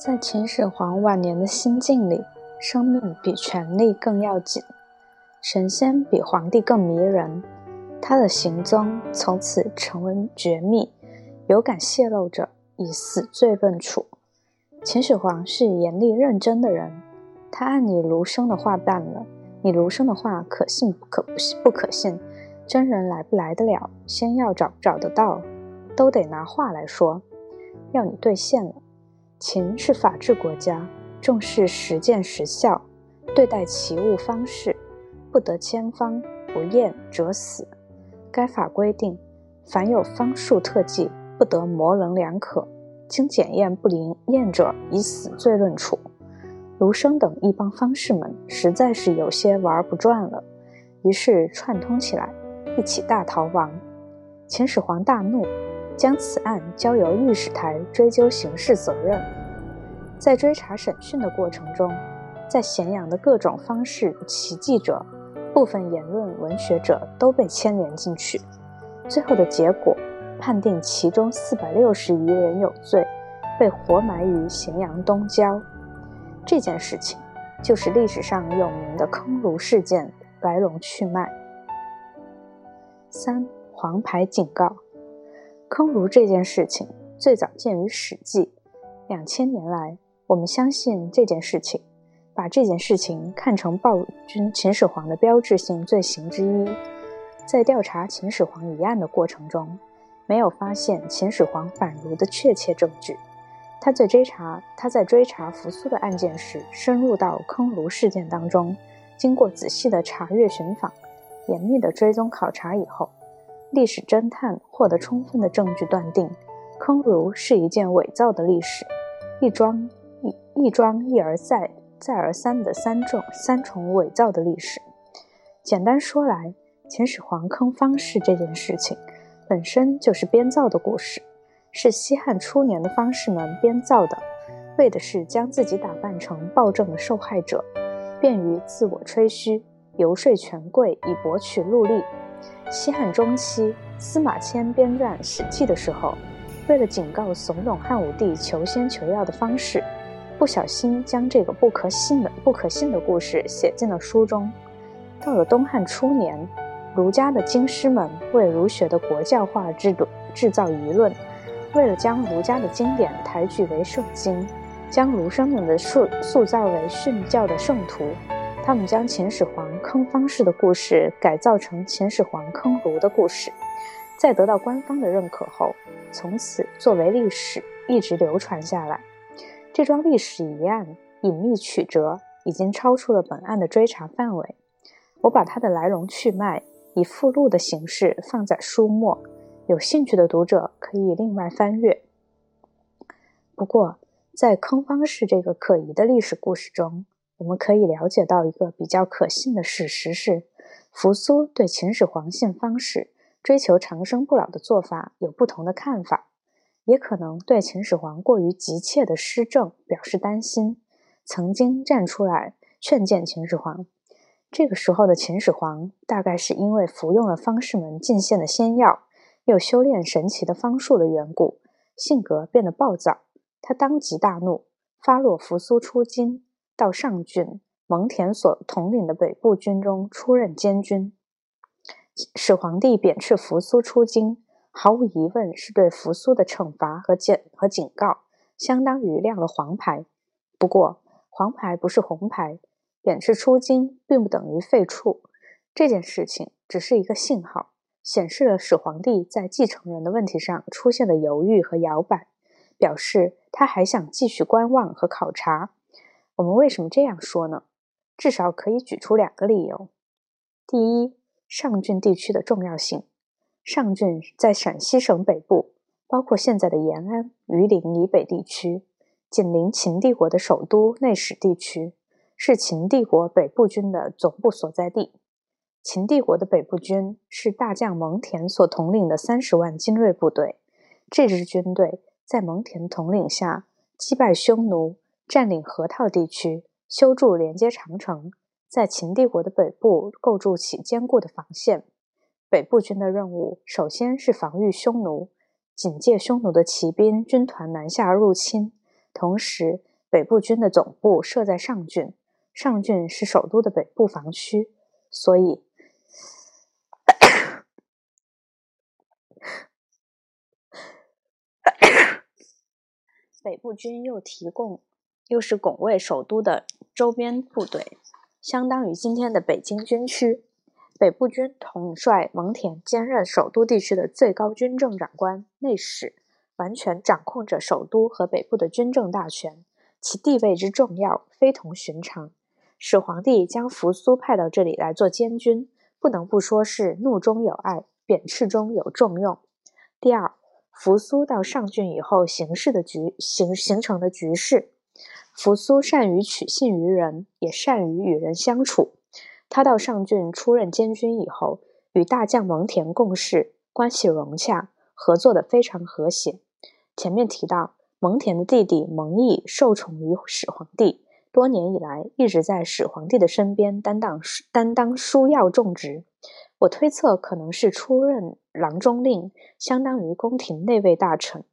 在秦始皇晚年的心境里，生命比权力更要紧，神仙比皇帝更迷人。他的行踪从此成为绝密，有敢泄露者以死罪论处。秦始皇是严厉认真的人，他按你卢生的话办了。你卢生的话可信不可不可信？真人来不来得了？先要找不找得到，都得拿话来说，要你兑现了。秦是法治国家，重视实践实效，对待奇物方式不得千方，不验者死。该法规定，凡有方术特技，不得模棱两可，经检验不灵验者，以死罪论处。卢生等一帮方士们实在是有些玩不转了，于是串通起来，一起大逃亡。秦始皇大怒。将此案交由御史台追究刑事责任。在追查审讯的过程中，在咸阳的各种方式奇迹者、部分言论文学者都被牵连进去。最后的结果，判定其中四百六十余人有罪，被活埋于咸阳东郊。这件事情就是历史上有名的坑儒事件来龙去脉。三黄牌警告。坑儒这件事情最早见于《史记》，两千年来，我们相信这件事情，把这件事情看成暴君秦始皇的标志性罪行之一。在调查秦始皇一案的过程中，没有发现秦始皇反儒的确切证据。他在追查他在追查扶苏的案件时，深入到坑儒事件当中，经过仔细的查阅寻访、严密的追踪考察以后。历史侦探获得充分的证据，断定坑儒是一件伪造的历史，一桩一桩一而再再而三的三重三重伪造的历史。简单说来，秦始皇坑方士这件事情本身就是编造的故事，是西汉初年的方士们编造的，为的是将自己打扮成暴政的受害者，便于自我吹嘘、游说权贵以博取禄利。西汉中期，司马迁编撰《史记》的时候，为了警告怂恿汉武帝求仙求药的方式，不小心将这个不可信的不可信的故事写进了书中。到了东汉初年，儒家的经师们为儒学的国教化制度制造舆论，为了将儒家的经典抬举为圣经，将儒生们的塑塑造为训教的圣徒。他们将秦始皇坑方士的故事改造成秦始皇坑儒的故事，在得到官方的认可后，从此作为历史一直流传下来。这桩历史疑案隐秘曲折，已经超出了本案的追查范围。我把它的来龙去脉以附录的形式放在书末，有兴趣的读者可以另外翻阅。不过，在坑方士这个可疑的历史故事中，我们可以了解到一个比较可信的事实是，扶苏对秦始皇信方式追求长生不老的做法有不同的看法，也可能对秦始皇过于急切的施政表示担心，曾经站出来劝谏秦始皇。这个时候的秦始皇大概是因为服用了方士们进献的仙药，又修炼神奇的方术的缘故，性格变得暴躁。他当即大怒，发落扶苏出京。到上郡蒙恬所统领的北部军中出任监军，始皇帝贬斥扶苏出京，毫无疑问是对扶苏的惩罚和检和警告，相当于亮了黄牌。不过，黄牌不是红牌，贬斥出京并不等于废黜。这件事情只是一个信号，显示了始皇帝在继承人的问题上出现了犹豫和摇摆，表示他还想继续观望和考察。我们为什么这样说呢？至少可以举出两个理由。第一，上郡地区的重要性。上郡在陕西省北部，包括现在的延安、榆林以北地区，紧邻秦帝国的首都内史地区，是秦帝国北部军的总部所在地。秦帝国的北部军是大将蒙恬所统领的三十万精锐部队。这支军队在蒙恬统领下击败匈奴。占领河套地区，修筑连接长城，在秦帝国的北部构筑起坚固的防线。北部军的任务首先是防御匈奴，警戒匈奴的骑兵军团南下入侵，同时北部军的总部设在上郡，上郡是首都的北部防区，所以 北部军又提供，又是拱卫首都的周边部队，相当于今天的北京军区。北部军统帅蒙恬兼任首都地区的最高军政长官、内史，完全掌控着首都和北部的军政大权。其地位之重要，非同寻常。始皇帝将扶苏派到这里来做监军，不能不说是怒中有爱，贬斥中有重用。第二，扶苏到上郡以后，形势的局形形成的局势，扶苏善于取信于人，也善于与人相处。他到上郡出任监军以后，与大将蒙恬共事，关系融洽，合作的非常和谐。前面提到。蒙恬的弟弟蒙毅受宠于始皇帝，多年以来一直在始皇帝的身边担当担当枢要重职。我推测可能是出任郎中令，相当于宫廷内卫大臣。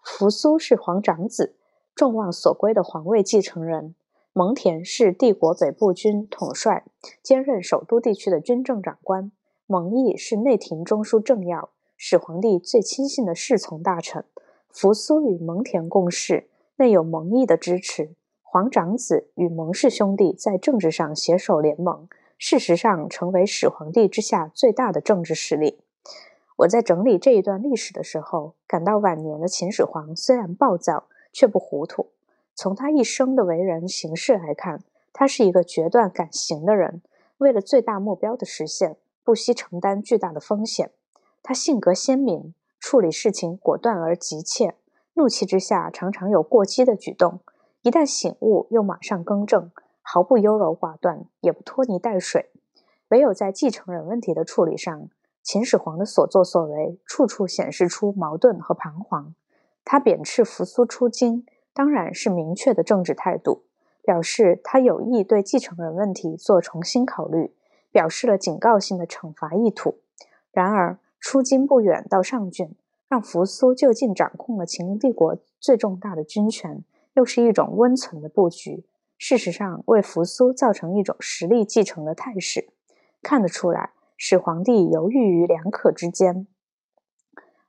扶苏是皇长子，众望所归的皇位继承人。蒙恬是帝国北部军统帅，兼任首都地区的军政长官。蒙毅是内廷中枢政要，始皇帝最亲信的侍从大臣。扶苏与蒙恬共事，内有蒙毅的支持。皇长子与蒙氏兄弟在政治上携手联盟，事实上成为始皇帝之下最大的政治势力。我在整理这一段历史的时候，感到晚年的秦始皇虽然暴躁，却不糊涂。从他一生的为人行事来看，他是一个决断敢行的人，为了最大目标的实现，不惜承担巨大的风险。他性格鲜明。处理事情果断而急切，怒气之下常常有过激的举动，一旦醒悟又马上更正，毫不优柔寡断，也不拖泥带水。唯有在继承人问题的处理上，秦始皇的所作所为处处显示出矛盾和彷徨。他贬斥扶苏出京，当然是明确的政治态度，表示他有意对继承人问题做重新考虑，表示了警告性的惩罚意图。然而。出京不远到上郡，让扶苏就近掌控了秦帝国最重大的军权，又是一种温存的布局。事实上，为扶苏造成一种实力继承的态势。看得出来，始皇帝犹豫于两可之间。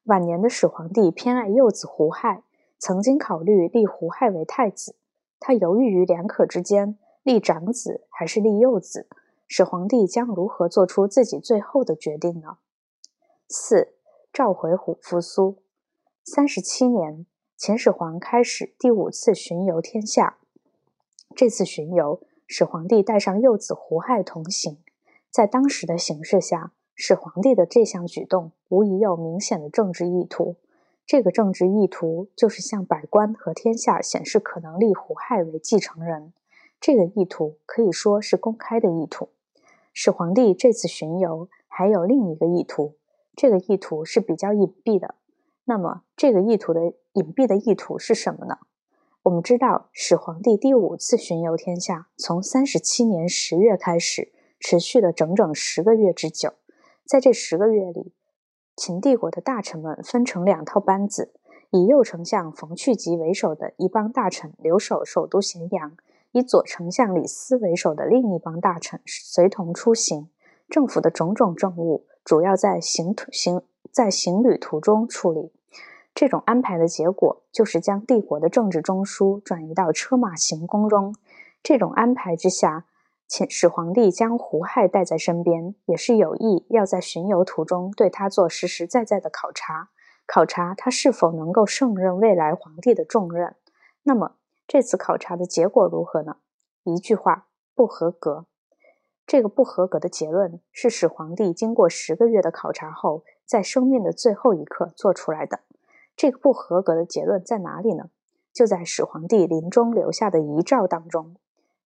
晚年的始皇帝偏爱幼子胡亥，曾经考虑立胡亥为太子。他犹豫于两可之间，立长子还是立幼子？始皇帝将如何做出自己最后的决定呢？四召回虎扶苏。三十七年，秦始皇开始第五次巡游天下。这次巡游，始皇帝带上幼子胡亥同行。在当时的形势下，始皇帝的这项举动无疑有明显的政治意图。这个政治意图就是向百官和天下显示可能立胡亥为继承人。这个意图可以说是公开的意图。始皇帝这次巡游还有另一个意图。这个意图是比较隐蔽的。那么，这个意图的隐蔽的意图是什么呢？我们知道，始皇帝第五次巡游天下，从三十七年十月开始，持续了整整十个月之久。在这十个月里，秦帝国的大臣们分成两套班子，以右丞相冯去疾为首的一帮大臣留守首都咸阳，以左丞相李斯为首的另一帮大臣随同出行。政府的种种政务。主要在行途行在行旅途中处理，这种安排的结果就是将帝国的政治中枢转移到车马行宫中。这种安排之下，秦始皇帝将胡亥带在身边，也是有意要在巡游途中对他做实实在在的考察，考察他是否能够胜任未来皇帝的重任。那么这次考察的结果如何呢？一句话，不合格。这个不合格的结论是始皇帝经过十个月的考察后，在生命的最后一刻做出来的。这个不合格的结论在哪里呢？就在始皇帝临终留下的遗诏当中。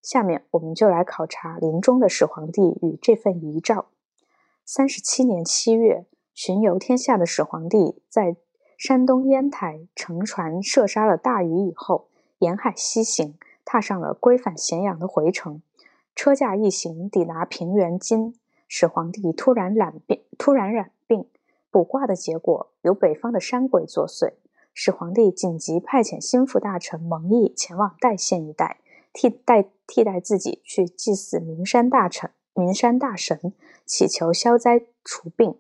下面我们就来考察临终的始皇帝与这份遗诏。三十七年七月，巡游天下的始皇帝在山东烟台乘船射杀了大禹以后，沿海西行，踏上了归返咸阳的回程。车驾一行抵达平原津，始皇帝突然染病，突然染病，卜卦的结果由北方的山鬼作祟，始皇帝紧急派遣心腹大臣蒙毅前往代县一带，替代替代自己去祭祀名山大臣、名山大神，祈求消灾除病。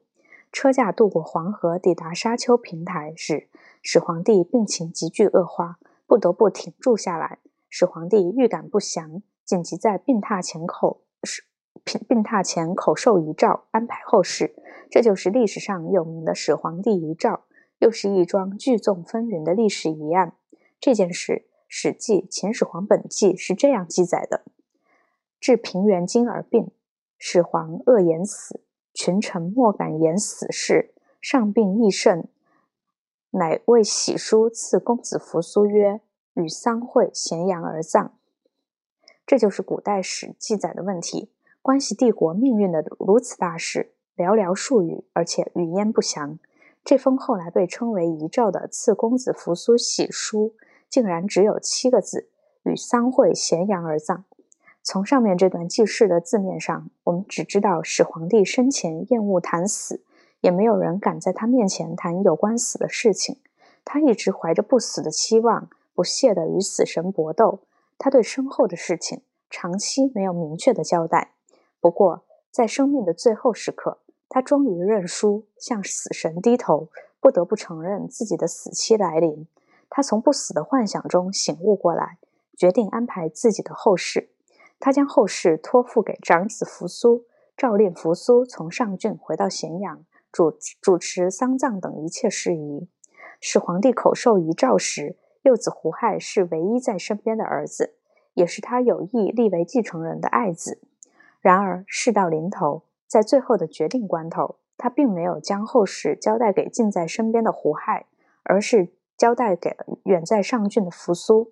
车驾渡过黄河，抵达沙丘平台时，始皇帝病情急剧恶化，不得不停住下来。始皇帝预感不祥，紧急在病榻前口病病榻前口授遗诏，安排后事。这就是历史上有名的始皇帝遗诏，又是一桩聚众纷纭的历史疑案。这件事，《史记·秦始皇本纪》是这样记载的：至平原津而病，始皇恶言死。群臣莫敢言死事，上病亦甚，乃为喜书赐公子扶苏曰：“与丧会咸阳而葬。”这就是古代史记载的问题。关系帝国命运的如此大事，寥寥数语，而且语焉不详。这封后来被称为遗诏的赐公子扶苏喜书，竟然只有七个字：“与丧会咸阳而葬。”从上面这段记事的字面上，我们只知道始皇帝生前厌恶谈死，也没有人敢在他面前谈有关死的事情。他一直怀着不死的期望，不懈地与死神搏斗。他对身后的事情长期没有明确的交代。不过，在生命的最后时刻，他终于认输，向死神低头，不得不承认自己的死期来临。他从不死的幻想中醒悟过来，决定安排自己的后事。他将后事托付给长子扶苏，诏令扶苏从上郡回到咸阳，主主持丧葬等一切事宜。始皇帝口授遗诏时，幼子胡亥是唯一在身边的儿子，也是他有意立为继承人的爱子。然而事到临头，在最后的决定关头，他并没有将后事交代给近在身边的胡亥，而是交代给了远在上郡的扶苏。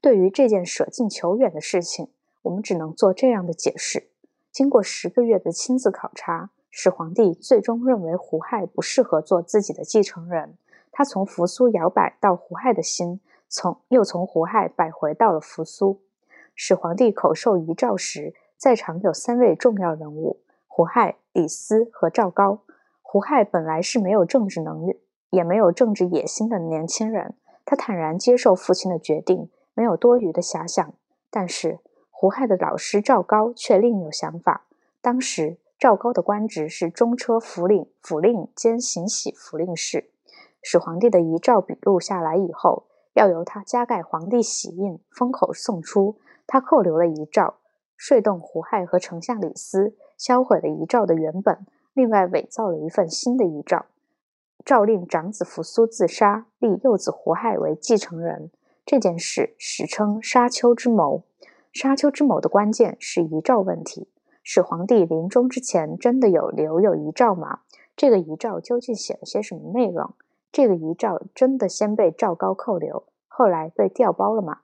对于这件舍近求远的事情，我们只能做这样的解释：经过十个月的亲自考察，始皇帝最终认为胡亥不适合做自己的继承人。他从扶苏摇摆到胡亥的心，从又从胡亥摆回到了扶苏。始皇帝口授遗诏时，在场有三位重要人物：胡亥、李斯和赵高。胡亥本来是没有政治能力，也没有政治野心的年轻人，他坦然接受父亲的决定，没有多余的遐想。但是，胡亥的老师赵高却另有想法。当时赵高的官职是中车府令、府令兼行喜府令事。始皇帝的遗诏笔录下来以后，要由他加盖皇帝玺印，封口送出。他扣留了遗诏，说动胡亥和丞相李斯销毁了遗诏的原本，另外伪造了一份新的遗诏，诏令长子扶苏自杀，立幼子胡亥为继承人。这件事史称沙丘之谋。沙丘之谋的关键是遗诏问题。始皇帝临终之前真的有留有遗诏吗？这个遗诏究竟写了些什么内容？这个遗诏真的先被赵高扣留，后来被调包了吗？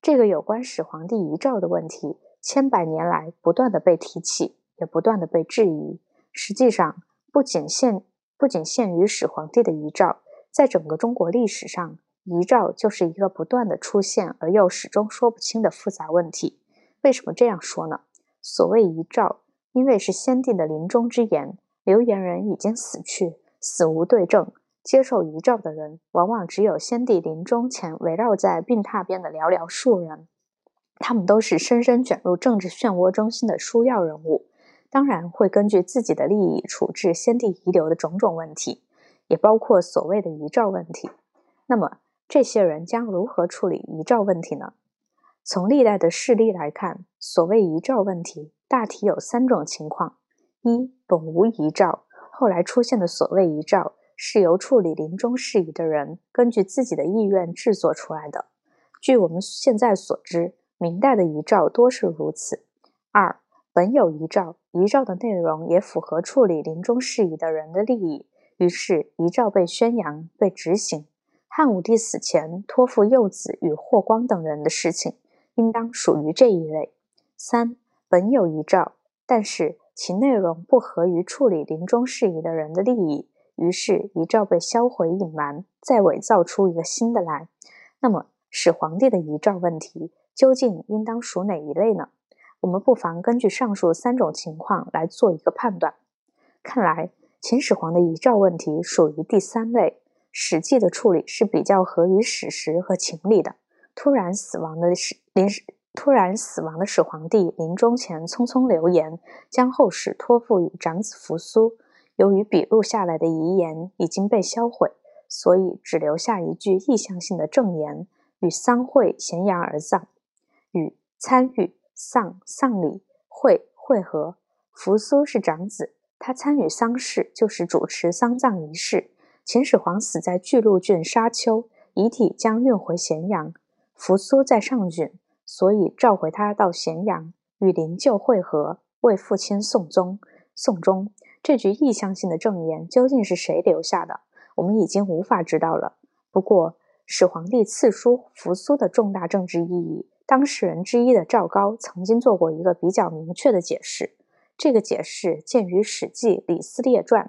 这个有关始皇帝遗诏的问题，千百年来不断的被提起，也不断的被质疑。实际上，不仅限不仅限于始皇帝的遗诏，在整个中国历史上。遗诏就是一个不断的出现而又始终说不清的复杂问题。为什么这样说呢？所谓遗诏，因为是先帝的临终之言，留言人已经死去，死无对证。接受遗诏的人，往往只有先帝临终前围绕在病榻边的寥寥数人。他们都是深深卷入政治漩涡中心的枢要人物，当然会根据自己的利益处置先帝遗留的种种问题，也包括所谓的遗诏问题。那么，这些人将如何处理遗诏问题呢？从历代的事例来看，所谓遗诏问题大体有三种情况：一、本无遗诏，后来出现的所谓遗诏是由处理临终事宜的人根据自己的意愿制作出来的。据我们现在所知，明代的遗诏多是如此。二、本有遗诏，遗诏的内容也符合处理临终事宜的人的利益，于是遗诏被宣扬、被执行。汉武帝死前托付幼子与霍光等人的事情，应当属于这一类。三本有遗诏，但是其内容不合于处理临终事宜的人的利益，于是遗诏被销毁隐瞒，再伪造出一个新的来。那么，始皇帝的遗诏问题究竟应当属哪一类呢？我们不妨根据上述三种情况来做一个判断。看来，秦始皇的遗诏问题属于第三类。史记的处理是比较合于史实和情理的。突然死亡的史临突然死亡的始皇帝临终前匆匆留言，将后事托付于长子扶苏。由于笔录下来的遗言已经被销毁，所以只留下一句意向性的证言：与丧会咸阳而葬，与参与丧丧礼会会合。扶苏是长子，他参与丧事就是主持丧葬仪式。秦始皇死在巨鹿郡沙丘，遗体将运回咸阳。扶苏在上郡，所以召回他到咸阳与灵柩会合，为父亲送终。送终。这句意向性的证言究竟是谁留下的？我们已经无法知道了。不过，始皇帝赐书扶苏的重大政治意义，当事人之一的赵高曾经做过一个比较明确的解释。这个解释见于《史记·李斯列传》，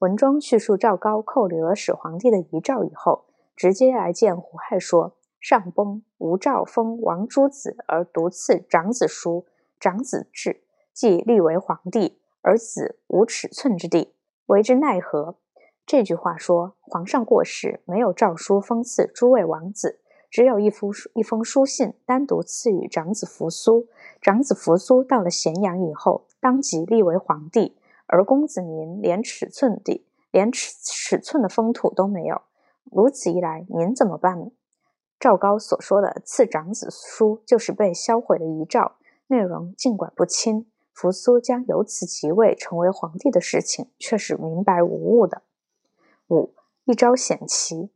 文中叙述赵高扣留了始皇帝的遗诏以后，直接来见胡亥说：“上崩，无诏封王诸子，而独赐长子书，长子至，即立为皇帝。”而子无尺寸之地，为之奈何？这句话说，皇上过世，没有诏书封赐诸位王子，只有一封一封书信，单独赐予长子扶苏。长子扶苏到了咸阳以后，当即立为皇帝，而公子您连尺寸地，连尺尺寸的封土都没有。如此一来，您怎么办？赵高所说的赐长子书，就是被销毁的遗诏，内容尽管不清。扶苏将由此即位成为皇帝的事情，却是明白无误的。五一招险棋，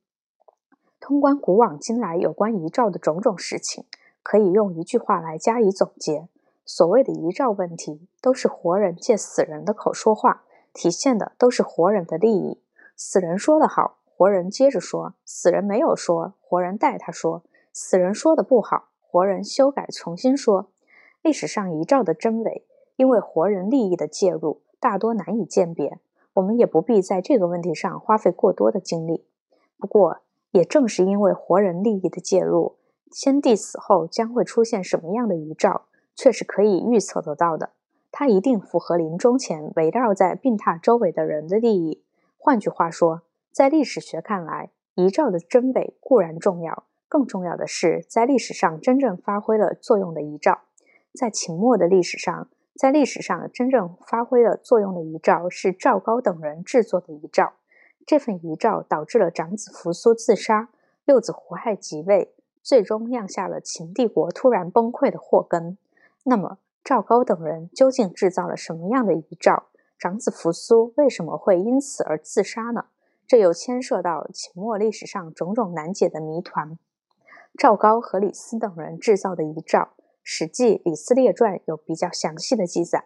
通关古往今来有关遗诏的种种事情，可以用一句话来加以总结：所谓的遗诏问题，都是活人借死人的口说话，体现的都是活人的利益。死人说得好，活人接着说；死人没有说，活人代他说；死人说的不好，活人修改重新说。历史上遗诏的真伪。因为活人利益的介入，大多难以鉴别，我们也不必在这个问题上花费过多的精力。不过，也正是因为活人利益的介入，先帝死后将会出现什么样的遗诏，却是可以预测得到的。他一定符合临终前围绕在病榻周围的人的利益。换句话说，在历史学看来，遗诏的真伪固然重要，更重要的是在历史上真正发挥了作用的遗诏。在秦末的历史上。在历史上真正发挥了作用的遗诏是赵高等人制作的遗诏。这份遗诏导致了长子扶苏自杀，幼子胡亥即位，最终酿下了秦帝国突然崩溃的祸根。那么，赵高等人究竟制造了什么样的遗诏？长子扶苏为什么会因此而自杀呢？这又牵涉到秦末历史上种种难解的谜团。赵高和李斯等人制造的遗诏。《史记·李斯列传》有比较详细的记载。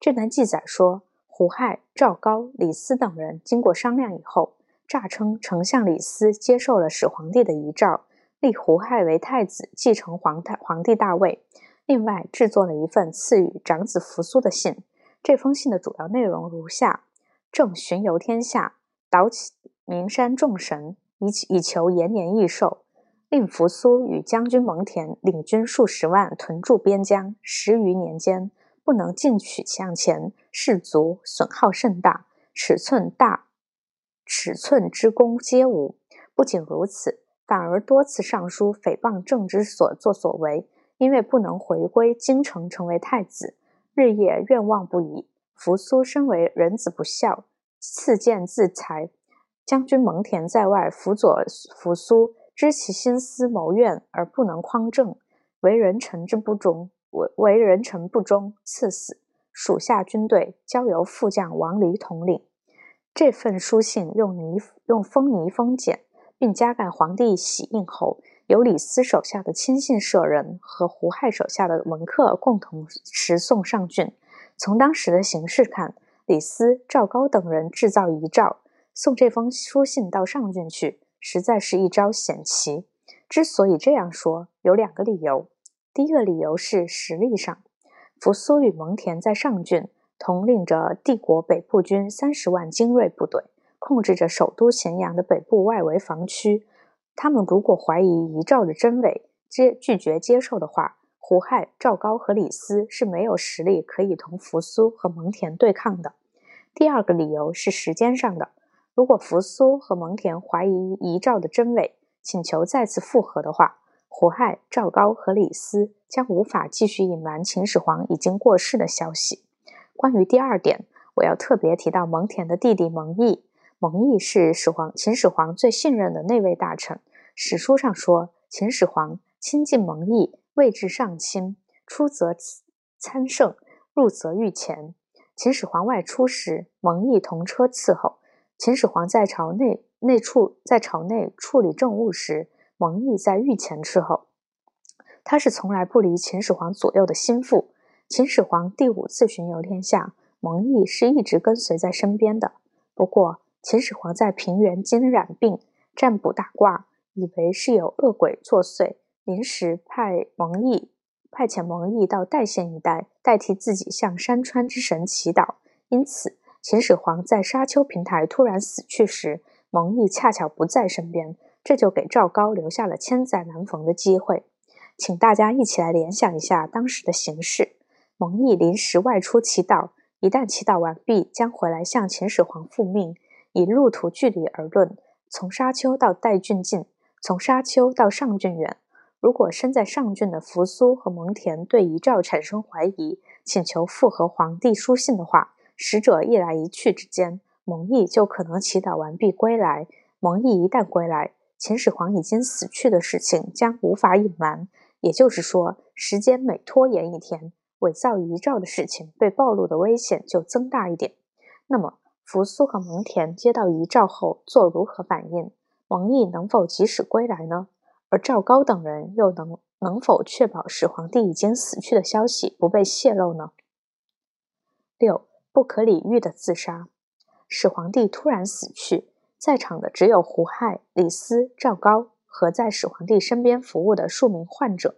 这段记载说，胡亥、赵高、李斯等人经过商量以后，诈称丞相李斯接受了始皇帝的遗诏，立胡亥为太子，继承皇太皇帝大位。另外，制作了一份赐予长子扶苏的信。这封信的主要内容如下：正巡游天下，导起名山众神，以以求延年益寿。令扶苏与将军蒙恬领军数十万屯驻边疆，十余年间不能进取向前，士卒损耗甚大，尺寸大，尺寸之功皆无。不仅如此，反而多次上书诽谤政之所作所为。因为不能回归京城成为太子，日夜愿望不已。扶苏身为人子不孝，赐剑自裁。将军蒙恬在外辅佐扶苏。知其心思谋怨而不能匡正，为人臣之不忠，为为人臣不忠，赐死。属下军队交由副将王离统领。这份书信用泥用封泥封简，并加盖皇帝玺印后，由李斯手下的亲信舍人和胡亥手下的文客共同持送上郡。从当时的形势看，李斯、赵高等人制造遗诏，送这封书信到上郡去。实在是一招险棋。之所以这样说，有两个理由。第一个理由是实力上，扶苏与蒙恬在上郡统领着帝国北部军三十万精锐部队，控制着首都咸阳的北部外围防区。他们如果怀疑遗诏的真伪，接拒绝接受的话，胡亥、赵高和李斯是没有实力可以同扶苏和蒙恬对抗的。第二个理由是时间上的。如果扶苏和蒙恬怀疑遗诏的真伪，请求再次复核的话，胡亥、赵高和李斯将无法继续隐瞒秦始皇已经过世的消息。关于第二点，我要特别提到蒙恬的弟弟蒙毅。蒙毅是始皇秦始皇最信任的内卫大臣。史书上说，秦始皇亲近蒙毅，位至上卿，出则参圣，入则御前。秦始皇外出时，蒙毅同车伺候；秦始皇在朝内内处在朝内处理政务时，蒙毅在御前伺候。他是从来不离秦始皇左右的心腹。秦始皇第五次巡游天下，蒙毅是一直跟随在身边的。不过，秦始皇在平原惊染病，占卜打卦，以为是有恶鬼作祟，临时派蒙毅派遣蒙毅到代县一带，代替自己向山川之神祈祷。因此，秦始皇在沙丘平台突然死去时，蒙毅恰巧不在身边，这就给赵高留下了千载难逢的机会。请大家一起来联想一下当时的形势：蒙毅临时外出祈祷，一旦祈祷完毕，将回来向秦始皇复命。以路途距离而论，从沙丘到代郡近，从沙丘到上郡远。如果身在上郡的扶苏和蒙恬对遗诏产生怀疑，请求复核皇帝书信的话，使者一来一去之间，蒙毅就可能祈祷完毕归来。蒙毅一旦归来，秦始皇已经死去的事情将无法隐瞒。也就是说，时间每拖延一天，伪造遗诏的事情被暴露的危险就增大一点。那么，扶苏和蒙恬接到遗诏后做如何反应？蒙毅能否及时归来呢？而赵高等人又能能否确保始皇帝已经死去的消息不被泄露呢？六不可理喻的自杀，始皇帝突然死去，在场的只有胡亥、李斯、赵高和在始皇帝身边服务的数名患者。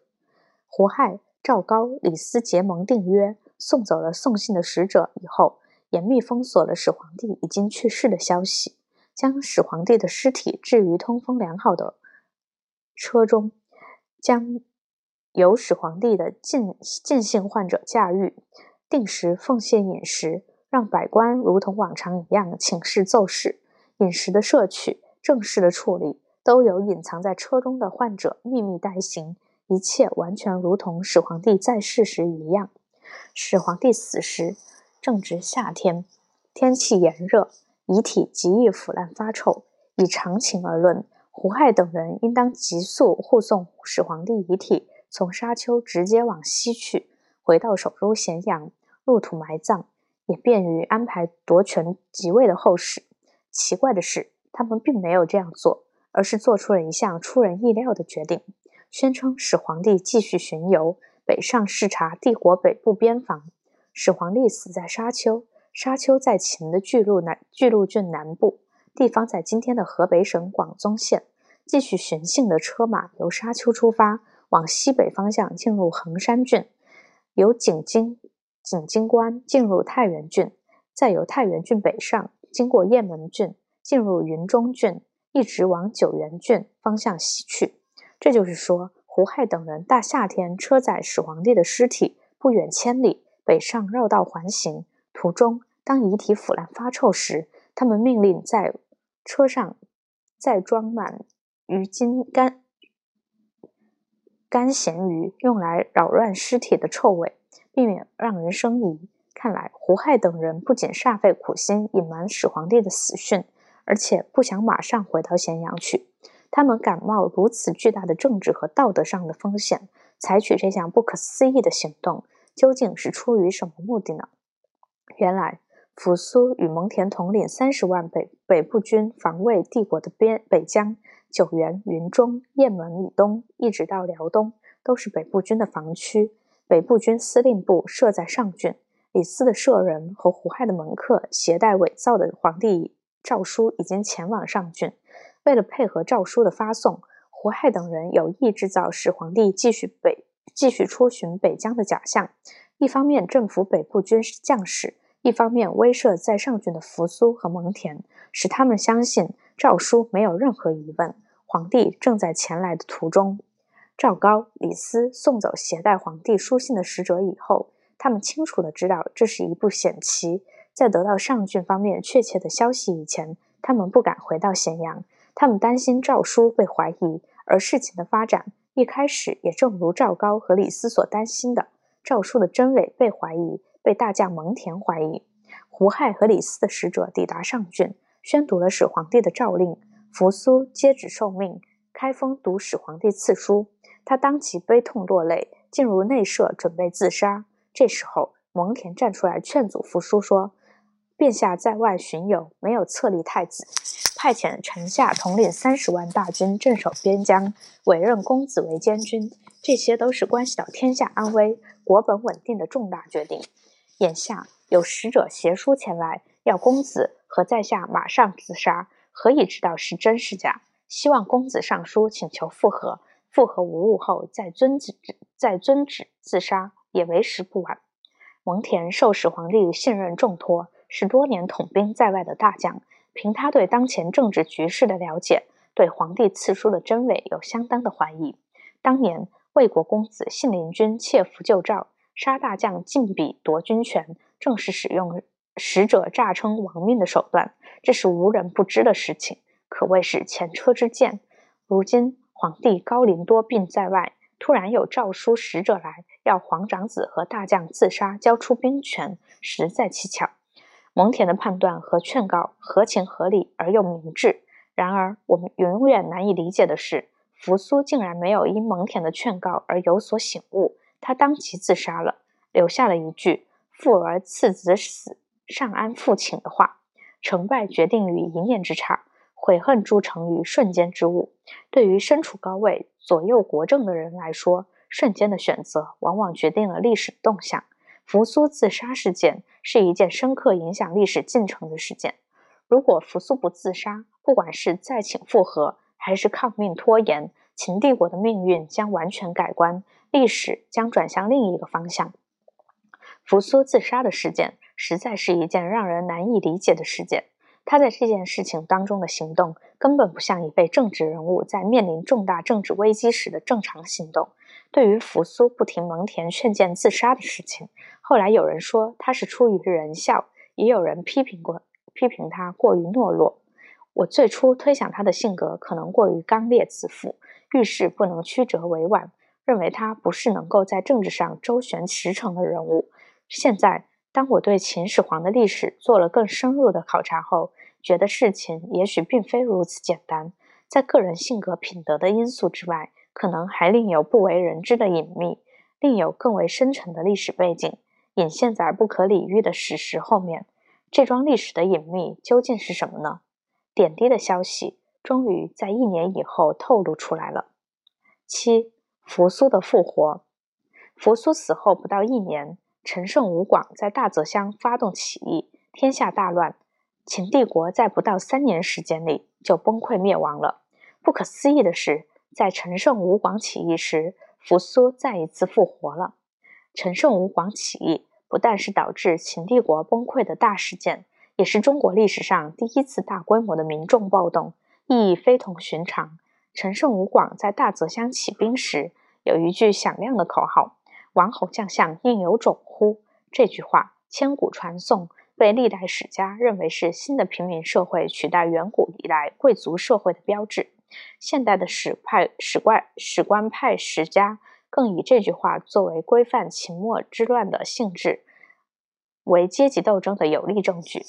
胡亥、赵高、李斯结盟订约，送走了送信的使者以后。严密封锁了始皇帝已经去世的消息，将始皇帝的尸体置于通风良好的车中，将由始皇帝的近近信患者驾驭，定时奉献饮食，让百官如同往常一样请示奏事。饮食的摄取、正式的处理，都有隐藏在车中的患者秘密代行，一切完全如同始皇帝在世时一样。始皇帝死时。正值夏天，天气炎热，遗体极易腐烂发臭。以常情而论，胡亥等人应当急速护送始皇帝遗体从沙丘直接往西去，回到首都咸阳，入土埋葬，也便于安排夺权即位的后事。奇怪的是，他们并没有这样做，而是做出了一项出人意料的决定，宣称始皇帝继续巡游，北上视察帝国北部边防。始皇帝死在沙丘，沙丘在秦的巨鹿南巨鹿郡南部，地方在今天的河北省广宗县。继续巡幸的车马由沙丘出发，往西北方向进入衡山郡，由景京景京关进入太原郡，再由太原郡北上，经过雁门郡，进入云中郡，一直往九原郡方向西去。这就是说，胡亥等人大夏天车载始皇帝的尸体不远千里。北上绕道环行，途中当遗体腐烂发臭时，他们命令在车上再装满鱼筋干干咸鱼，用来扰乱尸体的臭味，避免让人生疑。看来胡亥等人不仅煞费苦心隐瞒始皇帝的死讯，而且不想马上回到咸阳去。他们敢冒如此巨大的政治和道德上的风险，采取这项不可思议的行动。究竟是出于什么目的呢？原来，扶苏与蒙恬统领三十万北北部军防卫帝国的边北疆、九原、云中、雁门以东，一直到辽东，都是北部军的防区。北部军司令部设在上郡，李斯的舍人和胡亥的门客携带伪造的皇帝诏书，已经前往上郡。为了配合诏书的发送，胡亥等人有意制造使皇帝继续北。继续出巡北疆的假象，一方面政府北部军事将士，一方面威慑在上郡的扶苏和蒙恬，使他们相信诏书没有任何疑问，皇帝正在前来的途中。赵高、李斯送走携带皇帝书信的使者以后，他们清楚的知道这是一步险棋，在得到上郡方面确切的消息以前，他们不敢回到咸阳，他们担心诏书被怀疑。而事情的发展一开始也正如赵高和李斯所担心的，诏书的真伪被怀疑，被大将蒙恬怀疑。胡亥和李斯的使者抵达上郡，宣读了始皇帝的诏令，扶苏接旨受命，开封读始皇帝赐书。他当即悲痛落泪，进入内舍准备自杀。这时候，蒙恬站出来劝阻扶苏说：“陛下在外巡游，没有册立太子，派遣臣下统领三十万大军镇守边疆，委任公子为监军，这些都是关系到天下安危、国本稳定的重大决定。眼下有使者携书前来，要公子和在下马上自杀，何以知道是真是假？希望公子上书请求复合。”复合无误后，再遵旨，再遵旨自杀也为时不晚。蒙恬受始皇帝信任重托，是多年统兵在外的大将，凭他对当前政治局势的了解，对皇帝赐书的真伪有相当的怀疑。当年魏国公子信陵君窃符救赵，杀大将晋鄙夺军权，正是使用使者诈称亡命的手段，这是无人不知的事情，可谓是前车之鉴。如今。皇帝高龄多病在外，突然有诏书使者来，要皇长子和大将自杀，交出兵权，实在蹊跷。蒙恬的判断和劝告合情合理而又明智。然而，我们永远难以理解的是，扶苏竟然没有因蒙恬的劝告而有所醒悟，他当即自杀了，留下了一句“父而次子死，上安父请”的话。成败决定于一念之差。悔恨铸成于瞬间之物，对于身处高位、左右国政的人来说，瞬间的选择往往决定了历史动向。扶苏自杀事件是一件深刻影响历史进程的事件。如果扶苏不自杀，不管是再请复合，还是抗命拖延，秦帝国的命运将完全改观，历史将转向另一个方向。扶苏自杀的事件，实在是一件让人难以理解的事件。他在这件事情当中的行动，根本不像一位政治人物在面临重大政治危机时的正常行动。对于扶苏不听蒙恬劝谏自杀的事情，后来有人说他是出于仁孝，也有人批评过，批评他过于懦弱。我最初推想他的性格可能过于刚烈自负，遇事不能曲折委婉，认为他不是能够在政治上周旋驰骋的人物。现在。当我对秦始皇的历史做了更深入的考察后，觉得事情也许并非如此简单。在个人性格品德的因素之外，可能还另有不为人知的隐秘，另有更为深沉的历史背景隐现在不可理喻的史实后面。这桩历史的隐秘究竟是什么呢？点滴的消息终于在一年以后透露出来了。七，扶苏的复活。扶苏死后不到一年。陈胜吴广在大泽乡发动起义，天下大乱。秦帝国在不到三年时间里就崩溃灭亡了。不可思议的是，在陈胜吴广起义时，扶苏再一次复活了。陈胜吴广起义不但是导致秦帝国崩溃的大事件，也是中国历史上第一次大规模的民众暴动，意义非同寻常。陈胜吴广在大泽乡起兵时，有一句响亮的口号。王侯将相宁有种乎？这句话千古传颂，被历代史家认为是新的平民社会取代远古以来贵族社会的标志。现代的史派史怪史官派史家更以这句话作为规范秦末之乱的性质，为阶级斗争的有力证据。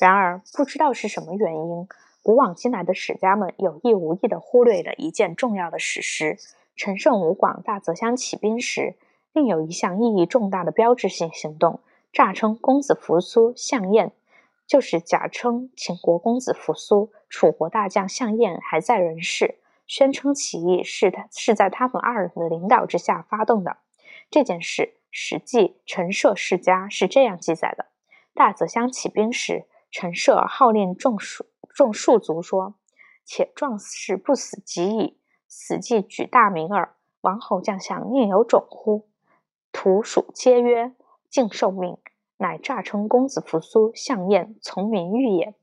然而，不知道是什么原因，古往今来的史家们有意无意地忽略了一件重要的史实：陈胜吴广大泽乡起兵时。另有一项意义重大的标志性行动，诈称公子扶苏项燕，就是假称秦国公子扶苏，楚国大将项燕还在人世，宣称起义是他是在他们二人的领导之下发动的。这件事，《史记·陈涉世家》是这样记载的：大泽乡起兵时，陈涉号令众庶众庶族说：“且壮士不死即矣，死即举大名耳。王侯将相宁有种乎？”土属皆曰：“敬受命，乃诈称公子扶苏项燕从民欲也。”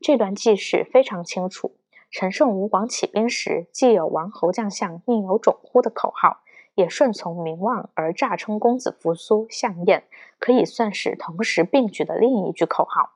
这段记事非常清楚。陈胜吴广起兵时，既有王侯将相宁有种乎的口号，也顺从名望而诈称公子扶苏项燕，可以算是同时并举的另一句口号。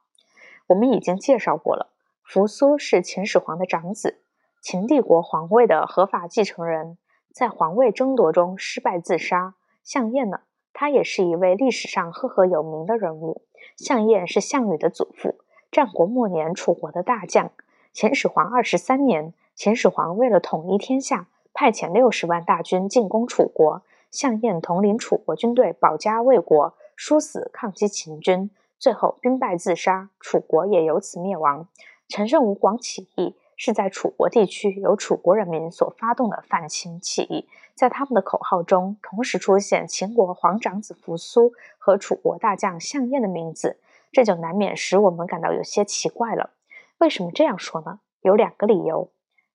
我们已经介绍过了，扶苏是秦始皇的长子，秦帝国皇位的合法继承人，在皇位争夺中失败自杀。项燕呢？他也是一位历史上赫赫有名的人物。项燕是项羽的祖父，战国末年楚国的大将。秦始皇二十三年，秦始皇为了统一天下，派遣六十万大军进攻楚国。项燕统领楚国军队保家卫国，殊死抗击秦军，最后兵败自杀，楚国也由此灭亡。陈胜吴广起义是在楚国地区由楚国人民所发动的反秦起义，在他们的口号中同时出现秦国皇长子扶苏和楚国大将项燕的名字，这就难免使我们感到有些奇怪了。为什么这样说呢？有两个理由：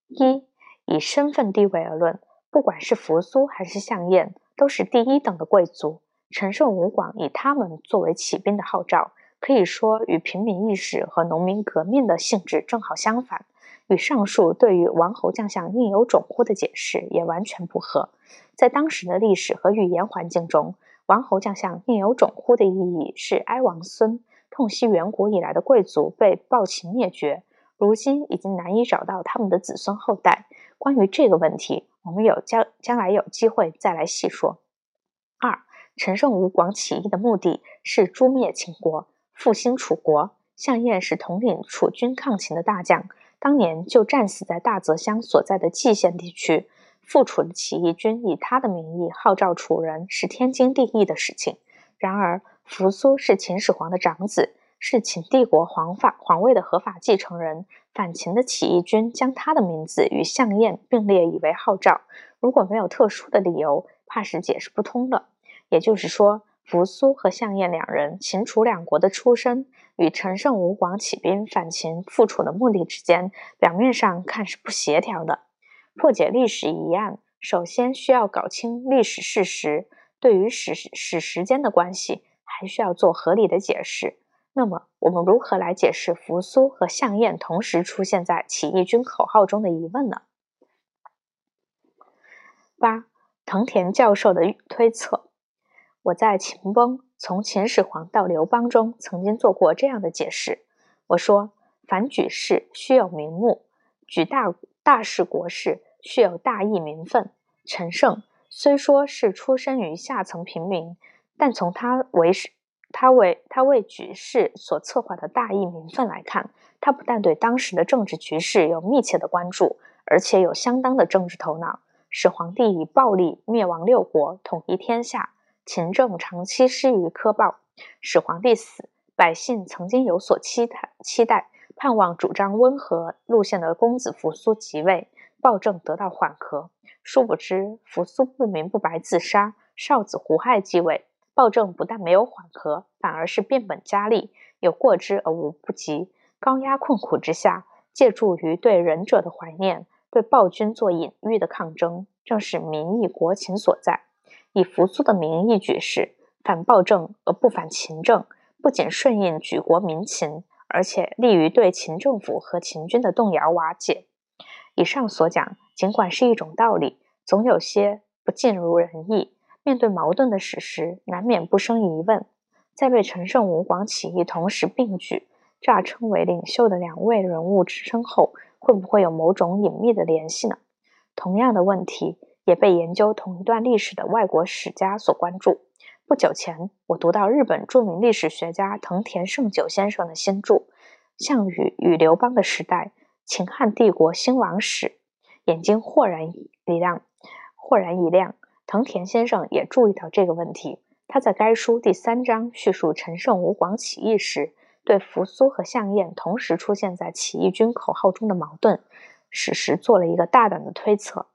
一，以身份地位而论，不管是扶苏还是项燕，都是第一等的贵族。陈胜吴广以他们作为起兵的号召。可以说，与平民意识和农民革命的性质正好相反，与上述对于王侯将相宁有种乎的解释也完全不合。在当时的历史和语言环境中，王侯将相宁有种乎的意义是哀王孙，痛惜远古以来的贵族被暴秦灭绝，如今已经难以找到他们的子孙后代。关于这个问题，我们有将将来有机会再来细说。二，陈胜吴广起义的目的是诛灭秦国。复兴楚国，项燕是统领楚军抗秦的大将，当年就战死在大泽乡所在的蓟县地区。复楚的起义军以他的名义号召楚人，是天经地义的事情。然而，扶苏是秦始皇的长子，是秦帝国皇法皇位的合法继承人。反秦的起义军将他的名字与项燕并列以为号召，如果没有特殊的理由，怕是解释不通了。也就是说。扶苏和项燕两人，秦楚两国的出身与陈胜吴广起兵反秦复楚的目的之间，表面上看是不协调的。破解历史疑案，首先需要搞清历史事实，对于史史时间的关系，还需要做合理的解释。那么，我们如何来解释扶苏和项燕同时出现在起义军口号中的疑问呢？八，藤田教授的推测。我在《秦崩：从秦始皇到刘邦》中曾经做过这样的解释。我说，凡举事须有名目，举大大事国事须有大义名分。陈胜虽说是出身于下层平民，但从他为，他为他为举事所策划的大义名分来看，他不但对当时的政治局势有密切的关注，而且有相当的政治头脑，使皇帝以暴力灭亡六国，统一天下。秦政长期失于苛暴，使皇帝死，百姓曾经有所期待，期待盼望主张温和路线的公子扶苏即位，暴政得到缓和。殊不知，扶苏不明不白自杀，少子胡亥继位，暴政不但没有缓和，反而是变本加厉，有过之而无不及。高压困苦之下，借助于对仁者的怀念，对暴君做隐喻的抗争，正是民意国情所在。以扶苏的名义举事，反暴政而不反秦政，不仅顺应举国民情，而且利于对秦政府和秦军的动摇瓦解。以上所讲，尽管是一种道理，总有些不尽如人意。面对矛盾的史实，难免不生疑问。在被陈胜吴广起义同时并举，诈称为领袖的两位人物之身后，会不会有某种隐秘的联系呢？同样的问题。也被研究同一段历史的外国史家所关注。不久前，我读到日本著名历史学家藤田胜久先生的新著《项羽与刘邦的时代：秦汉帝国兴亡史》，眼睛豁然一亮。豁然一亮，藤田先生也注意到这个问题。他在该书第三章叙述陈胜吴广起义时，对扶苏和项燕同时出现在起义军口号中的矛盾，史实做了一个大胆的推测。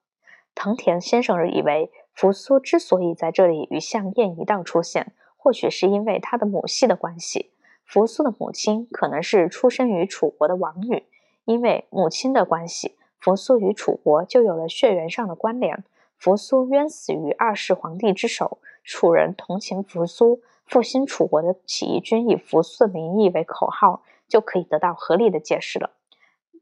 藤田先生以为，扶苏之所以在这里与项燕一道出现，或许是因为他的母系的关系。扶苏的母亲可能是出生于楚国的王女，因为母亲的关系，扶苏与楚国就有了血缘上的关联。扶苏冤死于二世皇帝之手，楚人同情扶苏，复兴楚国的起义军以扶苏的名义为口号，就可以得到合理的解释了。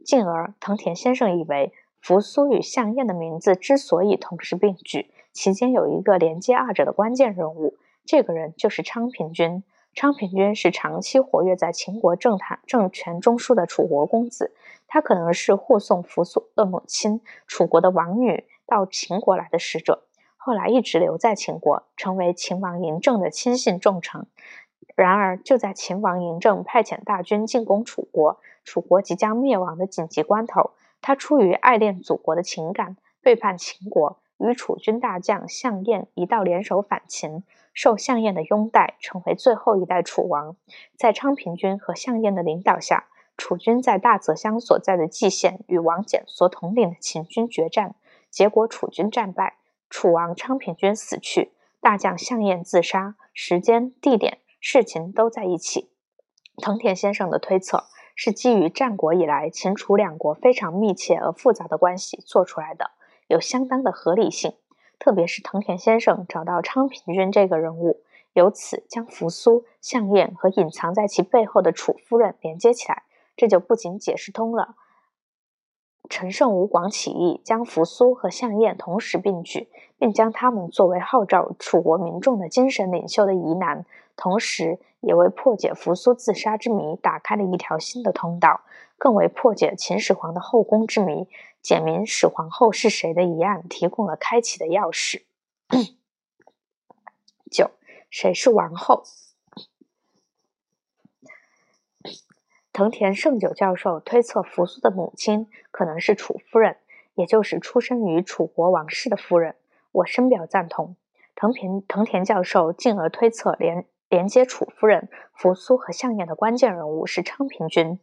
进而，藤田先生以为。扶苏与项燕的名字之所以同时并举，其间有一个连接二者的关键人物，这个人就是昌平君。昌平君是长期活跃在秦国政坛政权中枢的楚国公子，他可能是护送扶苏的母亲楚国的王女到秦国来的使者，后来一直留在秦国，成为秦王嬴政的亲信重臣。然而，就在秦王嬴政派遣大军进攻楚国，楚国即将灭亡的紧急关头，他出于爱恋祖国的情感，背叛秦国，与楚军大将项燕一道联手反秦，受项燕的拥戴，成为最后一代楚王。在昌平君和项燕的领导下，楚军在大泽乡所在的蓟县与王翦所统领的秦军决战，结果楚军战败，楚王昌平君死去，大将项燕自杀，时间、地点。事情都在一起。藤田先生的推测是基于战国以来秦楚两国非常密切而复杂的关系做出来的，有相当的合理性。特别是藤田先生找到昌平君这个人物，由此将扶苏、项燕和隐藏在其背后的楚夫人连接起来，这就不仅解释通了陈胜吴广起义将扶苏和项燕同时并举，并将他们作为号召楚国民众的精神领袖的疑难。同时，也为破解扶苏自杀之谜打开了一条新的通道，更为破解秦始皇的后宫之谜、简明始皇后是谁的疑案提供了开启的钥匙。九，谁是王后？藤田胜久教授推测，扶苏的母亲可能是楚夫人，也就是出生于楚国王室的夫人。我深表赞同。藤田藤田教授进而推测，连。连接楚夫人、扶苏和项燕的关键人物是昌平君，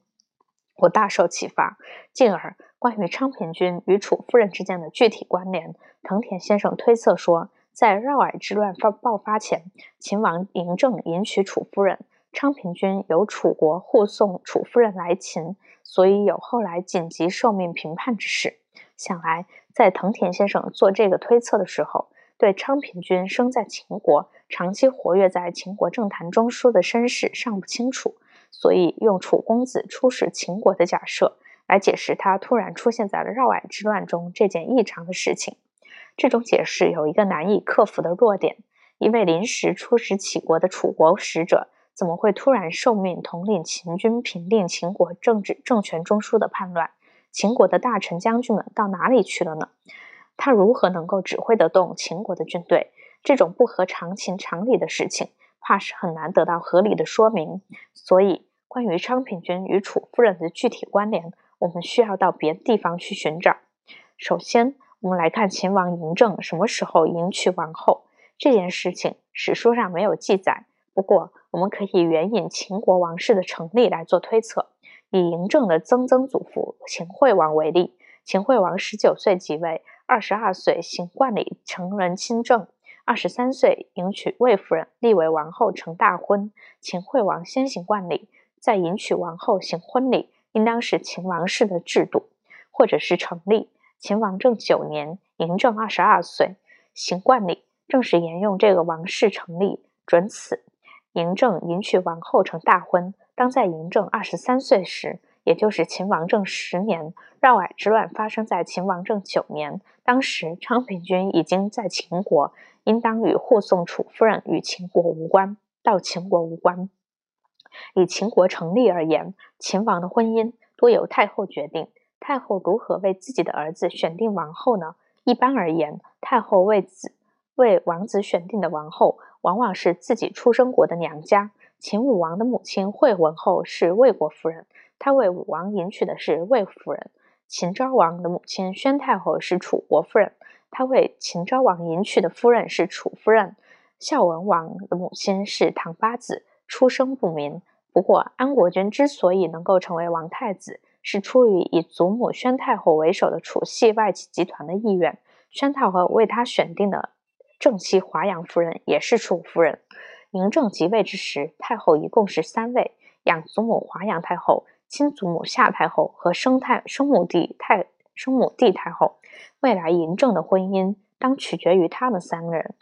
我大受启发。进而，关于昌平君与楚夫人之间的具体关联，藤田先生推测说，在嫪毐之乱发爆发前，秦王嬴政迎娶楚夫人，昌平君由楚国护送楚夫人来秦，所以有后来紧急受命平叛之事。想来，在藤田先生做这个推测的时候，对昌平君生在秦国。长期活跃在秦国政坛中枢的身世尚不清楚，所以用楚公子出使秦国的假设来解释他突然出现在了嫪毐之乱中这件异常的事情。这种解释有一个难以克服的弱点：一位临时出使齐国的楚国使者，怎么会突然受命统领秦军平定秦国政治政权中枢的叛乱？秦国的大臣将军们到哪里去了呢？他如何能够指挥得动秦国的军队？这种不合常情常理的事情，怕是很难得到合理的说明。所以，关于昌平君与楚夫人的具体关联，我们需要到别的地方去寻找。首先，我们来看秦王嬴政什么时候迎娶王后这件事情，史书上没有记载。不过，我们可以援引秦国王室的成立来做推测。以嬴政的曾曾祖父秦惠王为例，秦惠王十九岁即位，二十二岁行冠礼，成人亲政。二十三岁迎娶魏夫人，立为王后，成大婚。秦惠王先行冠礼，再迎娶王后行婚礼，应当是秦王室的制度，或者是成立。秦王政九年，嬴政二十二岁行冠礼，正是沿用这个王室成立准此。嬴政迎娶王后成大婚，当在嬴政二十三岁时，也就是秦王政十年。嫪毐之乱发生在秦王政九年，当时昌平君已经在秦国。应当与护送楚夫人与秦国无关，到秦国无关。以秦国成立而言，秦王的婚姻多由太后决定。太后如何为自己的儿子选定王后呢？一般而言，太后为子为王子选定的王后，往往是自己出生国的娘家。秦武王的母亲惠文后是魏国夫人，她为武王迎娶的是魏夫人。秦昭王的母亲宣太后是楚国夫人。他为秦昭王迎娶的夫人是楚夫人，孝文王的母亲是唐八子，出生不明。不过，安国君之所以能够成为王太子，是出于以祖母宣太后为首的楚系外戚集团的意愿。宣太后为他选定的正妻华阳夫人也是楚夫人。嬴政即位之时，太后一共是三位：养祖母华阳太后、亲祖母夏太后和生太生母弟太。生母帝太后，未来嬴政的婚姻当取决于他们三个人。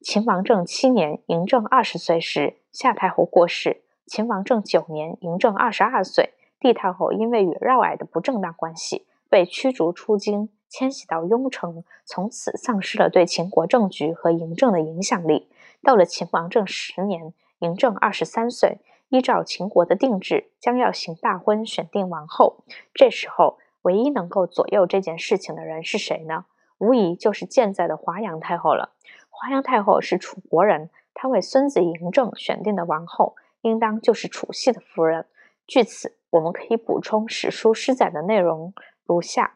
秦王政七年，嬴政二十岁时，夏太后过世；秦王政九年，嬴政二十二岁，帝太后因为与嫪毐的不正当关系，被驱逐出京，迁徙到雍城，从此丧失了对秦国政局和嬴政的影响力。到了秦王政十年，嬴政二十三岁，依照秦国的定制，将要行大婚，选定王后。这时候，唯一能够左右这件事情的人是谁呢？无疑就是健在的华阳太后了。华阳太后是楚国人，她为孙子嬴政选定的王后，应当就是楚系的夫人。据此，我们可以补充史书施载的内容如下：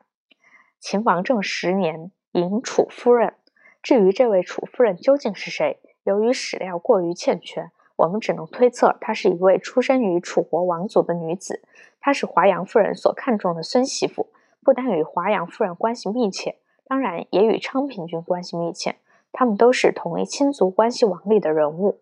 秦王政十年，迎楚夫人。至于这位楚夫人究竟是谁，由于史料过于欠缺，我们只能推测她是一位出身于楚国王族的女子。她是华阳夫人所看中的孙媳妇，不但与华阳夫人关系密切，当然也与昌平君关系密切。他们都是同一亲族关系网里的人物。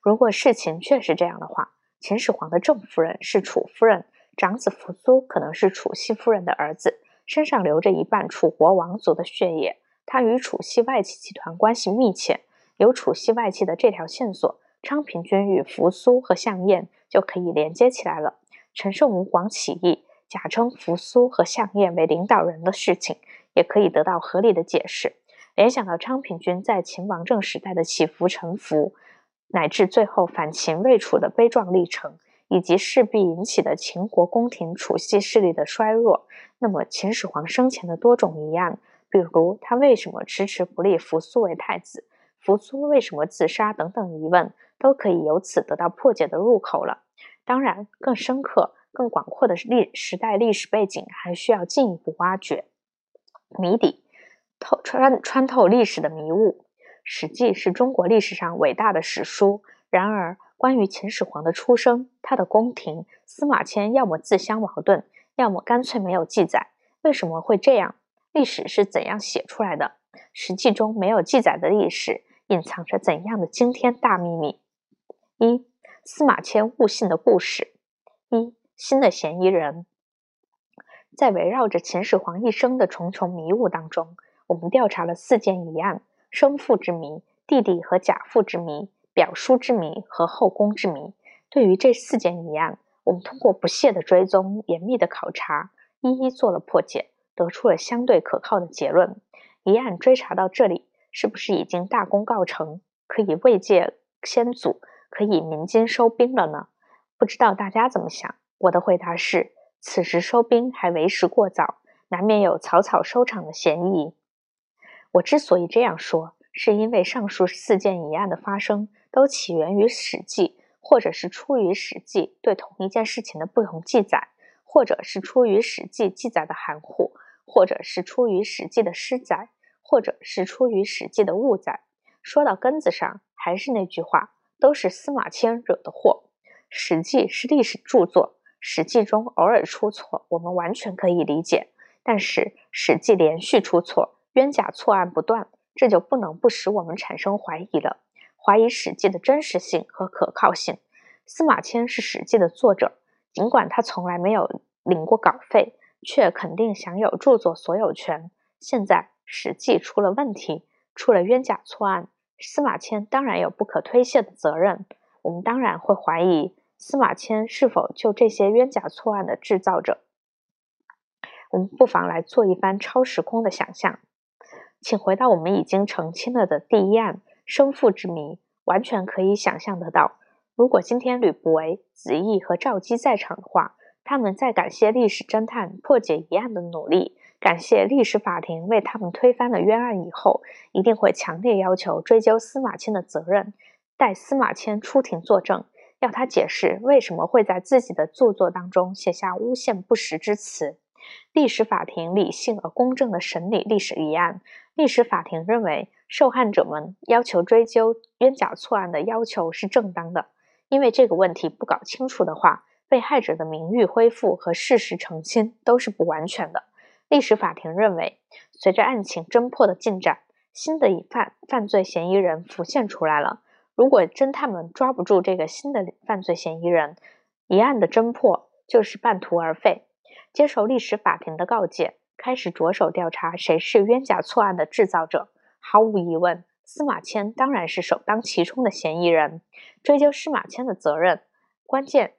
如果事情确是这样的话，秦始皇的正夫人是楚夫人，长子扶苏可能是楚系夫人的儿子，身上流着一半楚国王族的血液。他与楚系外戚集团关系密切，有楚系外戚的这条线索，昌平君与扶苏和项燕就可以连接起来了。陈胜吴广起义，假称扶苏和项燕为领导人的事情，也可以得到合理的解释。联想到昌平君在秦王政时代的起伏沉浮，乃至最后反秦魏楚的悲壮历程，以及势必引起的秦国宫廷楚系势力的衰弱，那么秦始皇生前的多种疑案。比如他为什么迟迟不立扶苏为太子？扶苏为什么自杀？等等疑问，都可以由此得到破解的入口了。当然，更深刻、更广阔的历时代历史背景还需要进一步挖掘。谜底透穿穿透历史的迷雾，《史记》是中国历史上伟大的史书。然而，关于秦始皇的出生、他的宫廷，司马迁要么自相矛盾，要么干脆没有记载。为什么会这样？历史是怎样写出来的？实际中没有记载的历史隐藏着怎样的惊天大秘密？一、司马迁误信的故事。一、新的嫌疑人。在围绕着秦始皇一生的重重迷雾当中，我们调查了四件疑案：生父之谜、弟弟和假父之谜、表叔之谜和后宫之谜。对于这四件疑案，我们通过不懈的追踪、严密的考察，一一做了破解。得出了相对可靠的结论。一案追查到这里，是不是已经大功告成，可以慰藉先祖，可以鸣金收兵了呢？不知道大家怎么想？我的回答是：此时收兵还为时过早，难免有草草收场的嫌疑。我之所以这样说，是因为上述四件疑案的发生，都起源于《史记》，或者是出于《史记》对同一件事情的不同记载，或者是出于《史记》记载的含糊。或者是出于《史记》的失载，或者是出于《史记》的误载。说到根子上，还是那句话，都是司马迁惹的祸。《史记》是历史著作，《史记》中偶尔出错，我们完全可以理解。但是《史记》连续出错，冤假错案不断，这就不能不使我们产生怀疑了，怀疑《史记》的真实性和可靠性。司马迁是《史记》的作者，尽管他从来没有领过稿费。却肯定享有著作所有权。现在《史记》出了问题，出了冤假错案，司马迁当然有不可推卸的责任。我们当然会怀疑司马迁是否就这些冤假错案的制造者。我们不妨来做一番超时空的想象，请回到我们已经澄清了的第一案生父之谜，完全可以想象得到，如果今天吕不韦、子义和赵姬在场的话。他们在感谢历史侦探破解疑案的努力，感谢历史法庭为他们推翻了冤案以后，一定会强烈要求追究司马迁的责任，带司马迁出庭作证，要他解释为什么会在自己的著作当中写下诬陷不实之词。历史法庭理性而公正地审理历史疑案，历史法庭认为受害者们要求追究冤假错案的要求是正当的，因为这个问题不搞清楚的话。被害者的名誉恢复和事实澄清都是不完全的。历史法庭认为，随着案情侦破的进展，新的一犯犯罪嫌疑人浮现出来了。如果侦探们抓不住这个新的犯罪嫌疑人，一案的侦破就是半途而废。接受历史法庭的告诫，开始着手调查谁是冤假错案的制造者。毫无疑问，司马迁当然是首当其冲的嫌疑人。追究司马迁的责任，关键。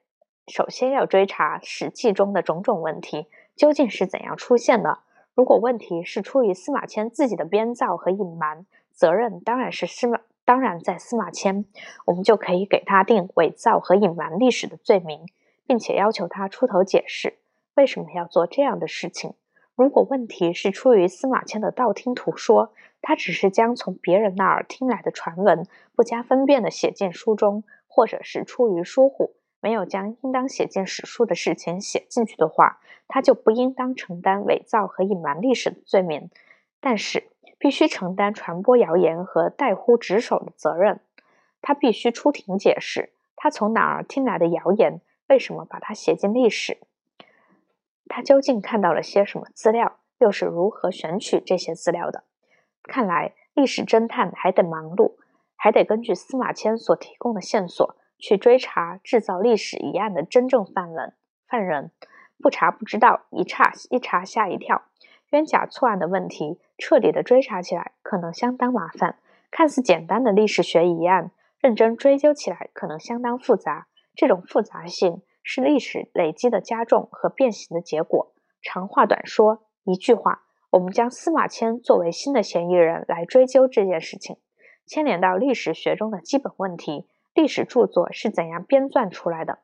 首先要追查《史记》中的种种问题究竟是怎样出现的。如果问题是出于司马迁自己的编造和隐瞒，责任当然是司马当然，在司马迁，我们就可以给他定伪造和隐瞒历史的罪名，并且要求他出头解释为什么要做这样的事情。如果问题是出于司马迁的道听途说，他只是将从别人那儿听来的传闻不加分辨地写进书中，或者是出于疏忽，没有将应当写进史书的事情写进去的话，他就不应当承担伪造和隐瞒历史的罪名。但是，必须承担传播谣言和代乎职守的责任。他必须出庭解释，他从哪儿听来的谣言，为什么把它写进历史？他究竟看到了些什么资料，又是如何选取这些资料的？看来，历史侦探还得忙碌，还得根据司马迁所提供的线索去追查制造历史疑案的真正犯人。犯人不查不知道，一查一查吓一跳。冤假错案的问题，彻底的追查起来可能相当麻烦；看似简单的历史学疑案，认真追究起来可能相当复杂。这种复杂性是历史累积的加重和变形的结果。长话短说，一句话，我们将司马迁作为新的嫌疑人来追究这件事情，牵连到历史学中的基本问题：历史著作是怎样编撰出来的，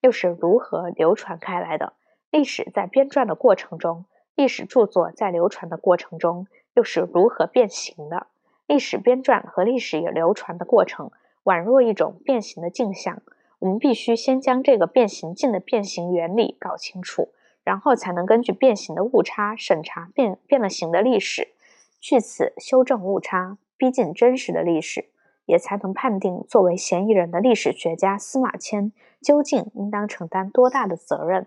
又是如何流传开来的？历史在编撰的过程中。历史著作在流传的过程中又是如何变形的？历史编撰和历史流传的过程宛若一种变形的镜像，我们必须先将这个变形镜的变形原理搞清楚，然后才能根据变形的误差审查变变了形的历史，据此修正误差，逼近真实的历史，也才能判定作为嫌疑人的历史学家司马迁究竟应当承担多大的责任。